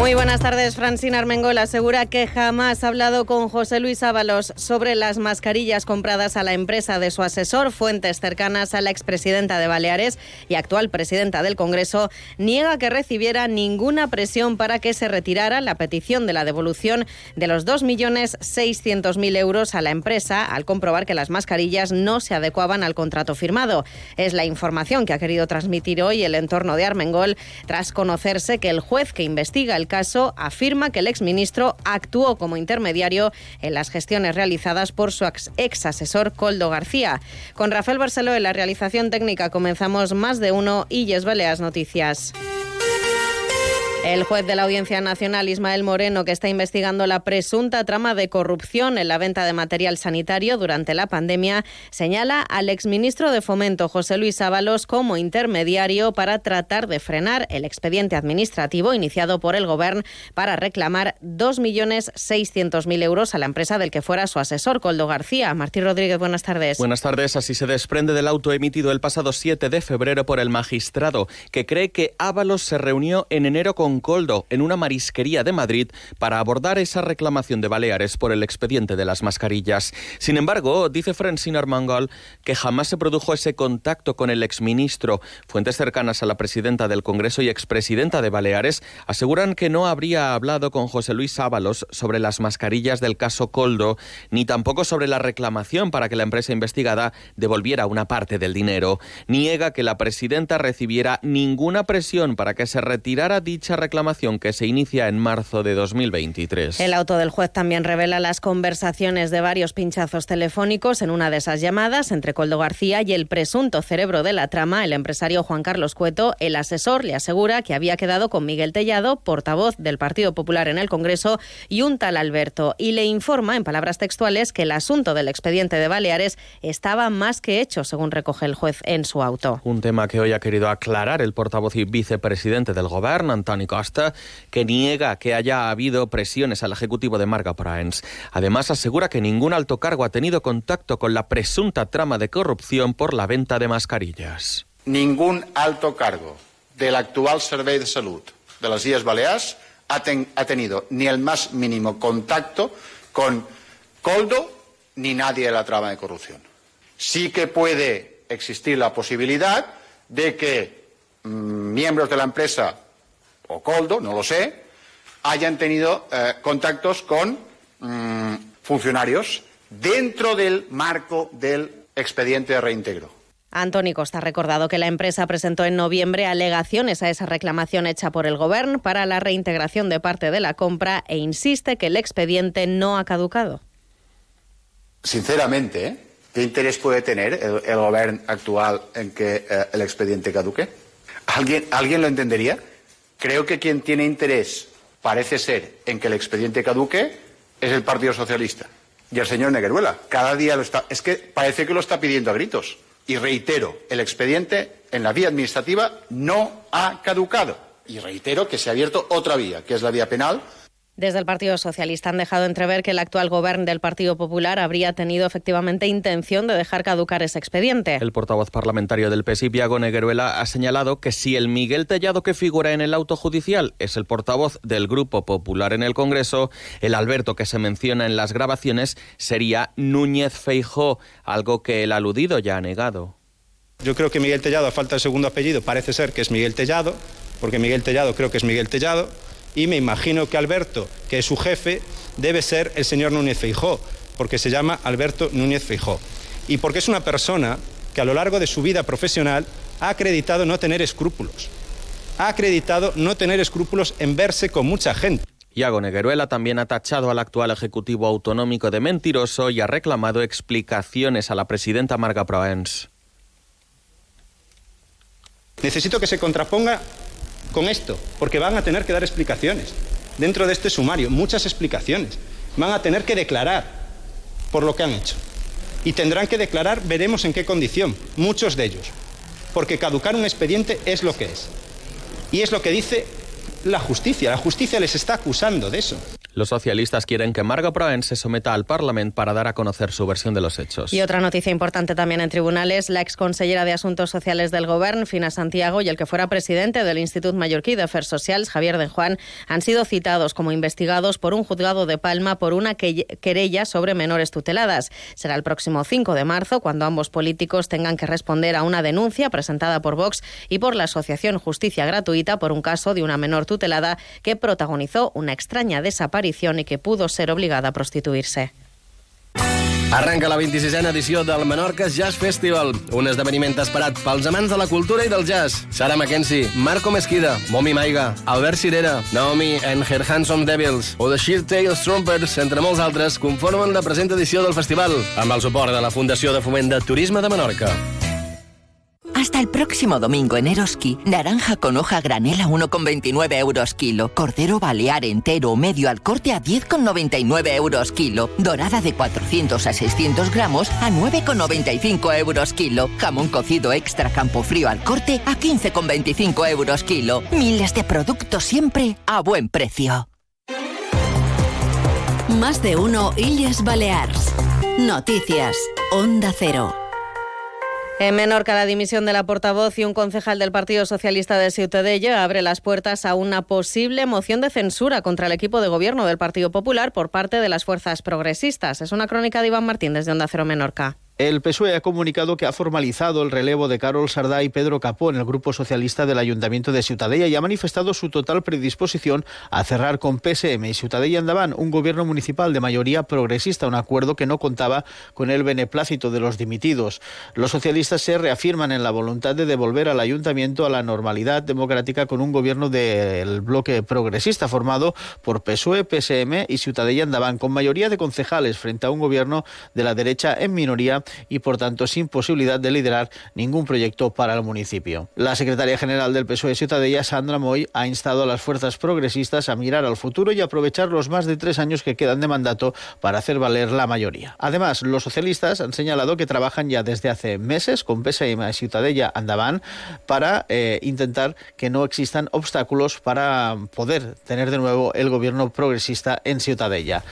Muy buenas tardes. Francina Armengol asegura que jamás ha hablado con José Luis Ábalos sobre las mascarillas compradas a la empresa de su asesor. Fuentes cercanas a la expresidenta de Baleares y actual presidenta del Congreso niega que recibiera ninguna presión para que se retirara la petición de la devolución de los 2.600.000 euros a la empresa al comprobar que las mascarillas no se adecuaban al contrato firmado. Es la información que ha querido transmitir hoy el entorno de Armengol tras conocerse que el juez que investiga el caso afirma que el exministro actuó como intermediario en las gestiones realizadas por su ex asesor Coldo García. Con Rafael Barceló en la realización técnica comenzamos más de uno y Yes Baleas Noticias. El juez de la Audiencia Nacional, Ismael Moreno, que está investigando la presunta trama de corrupción en la venta de material sanitario durante la pandemia, señala al exministro de Fomento, José Luis Ábalos, como intermediario para tratar de frenar el expediente administrativo iniciado por el Gobierno para reclamar 2.600.000 euros a la empresa del que fuera su asesor, Coldo García. Martín Rodríguez, buenas tardes. Buenas tardes. Así se desprende del auto emitido el pasado 7 de febrero por el magistrado, que cree que Ábalos se reunió en enero con Coldo en una marisquería de Madrid para abordar esa reclamación de Baleares por el expediente de las mascarillas. Sin embargo, dice Francine Armengol que jamás se produjo ese contacto con el exministro. Fuentes cercanas a la presidenta del Congreso y expresidenta de Baleares aseguran que no habría hablado con José Luis Ábalos sobre las mascarillas del caso Coldo, ni tampoco sobre la reclamación para que la empresa investigada devolviera una parte del dinero. Niega que la presidenta recibiera ninguna presión para que se retirara dicha reclamación que se inicia en marzo de 2023. El auto del juez también revela las conversaciones de varios pinchazos telefónicos en una de esas llamadas entre Coldo García y el presunto cerebro de la trama, el empresario Juan Carlos Cueto. El asesor le asegura que había quedado con Miguel Tellado, portavoz del Partido Popular en el Congreso, y un tal Alberto, y le informa, en palabras textuales, que el asunto del expediente de Baleares estaba más que hecho, según recoge el juez en su auto. Un tema que hoy ha querido aclarar el portavoz y vicepresidente del Gobierno, Antonio Costa, que niega que haya habido presiones al ejecutivo de Marga Praens. Además, asegura que ningún alto cargo ha tenido contacto con la presunta trama de corrupción por la venta de mascarillas. Ningún alto cargo del actual Servei de Salud de las Islas Baleares ha, ten, ha tenido ni el más mínimo contacto con Coldo ni nadie de la trama de corrupción. Sí que puede existir la posibilidad de que mmm, miembros de la empresa o Coldo, no lo sé, hayan tenido eh, contactos con mmm, funcionarios dentro del marco del expediente de reintegro. Antoni Costa ha recordado que la empresa presentó en noviembre alegaciones a esa reclamación hecha por el Gobierno para la reintegración de parte de la compra e insiste que el expediente no ha caducado. Sinceramente, ¿eh? ¿qué interés puede tener el, el Gobierno actual en que eh, el expediente caduque? ¿Alguien, ¿Alguien lo entendería? Creo que quien tiene interés, parece ser, en que el expediente caduque es el Partido Socialista y el señor Negueruela. Cada día lo está. Es que parece que lo está pidiendo a gritos. Y reitero, el expediente en la vía administrativa no ha caducado. Y reitero que se ha abierto otra vía, que es la vía penal, desde el Partido Socialista han dejado entrever que el actual gobierno del Partido Popular habría tenido efectivamente intención de dejar caducar ese expediente. El portavoz parlamentario del PSI, Viago Negueruela, ha señalado que si el Miguel Tellado que figura en el auto judicial es el portavoz del Grupo Popular en el Congreso, el Alberto que se menciona en las grabaciones sería Núñez Feijó, algo que el aludido ya ha negado. Yo creo que Miguel Tellado, a falta del segundo apellido, parece ser que es Miguel Tellado, porque Miguel Tellado creo que es Miguel Tellado y me imagino que Alberto, que es su jefe, debe ser el señor Núñez Feijó, porque se llama Alberto Núñez Feijó. Y porque es una persona que a lo largo de su vida profesional ha acreditado no tener escrúpulos. Ha acreditado no tener escrúpulos en verse con mucha gente. Iago Negueruela también ha tachado al actual Ejecutivo Autonómico de mentiroso y ha reclamado explicaciones a la presidenta Marga Proens. Necesito que se contraponga con esto, porque van a tener que dar explicaciones. Dentro de este sumario, muchas explicaciones. Van a tener que declarar por lo que han hecho. Y tendrán que declarar, veremos en qué condición, muchos de ellos. Porque caducar un expediente es lo que es. Y es lo que dice la justicia. La justicia les está acusando de eso. Los socialistas quieren que Marga Proen se someta al Parlamento para dar a conocer su versión de los hechos. Y otra noticia importante también en tribunales, la exconsellera de Asuntos Sociales del Gobierno, Fina Santiago, y el que fuera presidente del Instituto Mallorquí de Affairs Socials, Javier de Juan, han sido citados como investigados por un juzgado de Palma por una querella sobre menores tuteladas. Será el próximo 5 de marzo cuando ambos políticos tengan que responder a una denuncia presentada por Vox y por la Asociación Justicia Gratuita por un caso de una menor tutelada que protagonizó una extraña desaparición y que pudo ser obligada a prostituirse. Arranca la 26a edició del Menorca Jazz Festival, un esdeveniment esperat pels amants de la cultura i del jazz. Sara Mackenzie, Marco Mesquida, Momi Maiga, Albert Cirera, Naomi and Her Handsome Devils o The Sheer Tales Trumpers, entre molts altres, conformen la present edició del festival, amb el suport de la Fundació de Foment de Turisme de Menorca. Hasta el próximo domingo en Eroski, naranja con hoja granela 1,29 euros kilo, cordero balear entero o medio al corte a 10,99 euros kilo, dorada de 400 a 600 gramos a 9,95 euros kilo, jamón cocido extra campo frío al corte a 15,25 euros kilo. Miles de productos siempre a buen precio. Más de uno Illes Balears. Noticias. Onda Cero. En Menorca, la dimisión de la portavoz y un concejal del Partido Socialista de Ciutadella abre las puertas a una posible moción de censura contra el equipo de gobierno del Partido Popular por parte de las fuerzas progresistas. Es una crónica de Iván Martín desde Onda Cero Menorca. El PSOE ha comunicado que ha formalizado el relevo de Carol Sardá y Pedro Capó en el Grupo Socialista del Ayuntamiento de Ciutadella y ha manifestado su total predisposición a cerrar con PSM y Ciutadella Andaban un gobierno municipal de mayoría progresista, un acuerdo que no contaba con el beneplácito de los dimitidos. Los socialistas se reafirman en la voluntad de devolver al Ayuntamiento a la normalidad democrática con un gobierno del bloque progresista formado por PSOE, PSM y Ciutadella Andaban, con mayoría de concejales frente a un gobierno de la derecha en minoría y por tanto sin posibilidad de liderar ningún proyecto para el municipio. La secretaria general del PSOE Ciutadella, Sandra Moy, ha instado a las fuerzas progresistas a mirar al futuro y aprovechar los más de tres años que quedan de mandato para hacer valer la mayoría. Además, los socialistas han señalado que trabajan ya desde hace meses con PSM y Ciutadella Andaban para eh, intentar que no existan obstáculos para poder tener de nuevo el gobierno progresista en Ciutadella.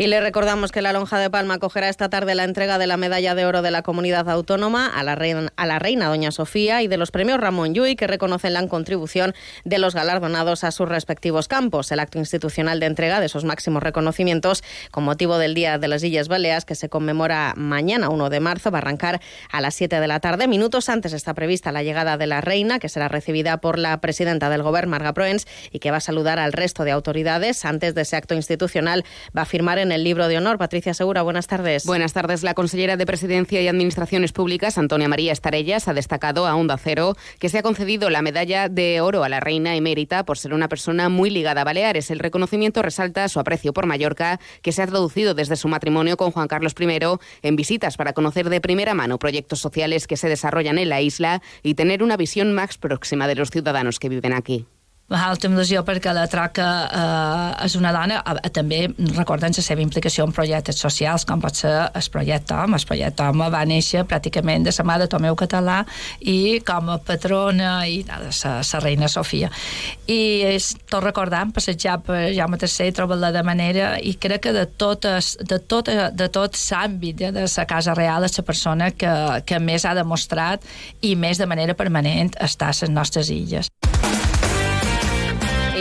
Y le recordamos que la Lonja de Palma acogerá esta tarde la entrega de la medalla de oro de la comunidad autónoma a la reina, a la reina Doña Sofía y de los premios Ramón Llull, que reconocen la contribución de los galardonados a sus respectivos campos. El acto institucional de entrega de esos máximos reconocimientos con motivo del Día de las Illes Baleas, que se conmemora mañana 1 de marzo, va a arrancar a las 7 de la tarde. Minutos antes está prevista la llegada de la reina, que será recibida por la presidenta del Gobierno, Marga Proens, y que va a saludar al resto de autoridades. Antes de ese acto institucional va a firmar en en el libro de honor. Patricia Segura, buenas tardes. Buenas tardes. La consellera de Presidencia y Administraciones Públicas, Antonia María Estarellas, ha destacado a Onda Cero que se ha concedido la medalla de oro a la reina emérita por ser una persona muy ligada a Baleares. El reconocimiento resalta su aprecio por Mallorca, que se ha traducido desde su matrimonio con Juan Carlos I en visitas para conocer de primera mano proyectos sociales que se desarrollan en la isla y tener una visión más próxima de los ciudadanos que viven aquí. M'alta il·lusió perquè la Traca eh, és una dona, eh, també recorden la seva implicació en projectes socials, com pot ser el projecte Home. El projecte Home va néixer pràcticament de la mà de Tomeu Català i com a patrona i la reina Sofia. I és tot recordant, passejar per Jaume III, trobar-la de manera, i crec que de, totes, de, tot, de tot l'àmbit de la Casa Real és la persona que, que més ha demostrat i més de manera permanent està a les nostres illes.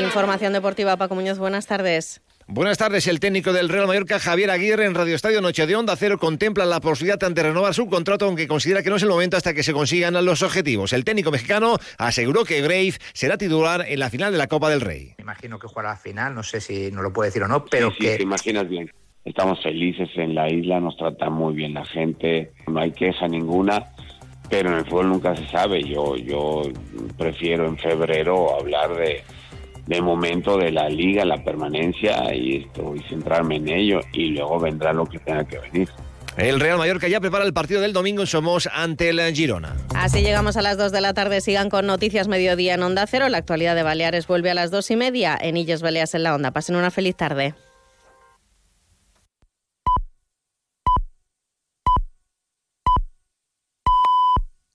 Información deportiva, Paco Muñoz, buenas tardes. Buenas tardes. El técnico del Real Mallorca, Javier Aguirre, en Radio Estadio Noche de Onda Cero, contempla la posibilidad de renovar su contrato, aunque considera que no es el momento hasta que se consigan los objetivos. El técnico mexicano aseguró que Grave será titular en la final de la Copa del Rey. Me imagino que jugará la final, no sé si no lo puede decir o no, pero sí, que... te imaginas bien. Estamos felices en la isla, nos trata muy bien la gente, no hay queja ninguna pero en el fútbol nunca se sabe. Yo, yo prefiero en febrero hablar de, de momento de la liga, la permanencia y esto y centrarme en ello y luego vendrá lo que tenga que venir. El Real Mallorca ya prepara el partido del domingo en Somos ante el Girona. Así llegamos a las 2 de la tarde. Sigan con Noticias Mediodía en Onda Cero. La actualidad de Baleares vuelve a las 2 y media en Illes Baleas en la Onda. Pasen una feliz tarde.